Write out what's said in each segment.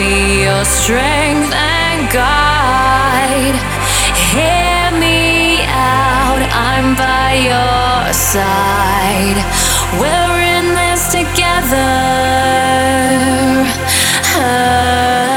be your strength and guide. Hear me out, I'm by your side. We're in this together. Uh,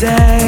day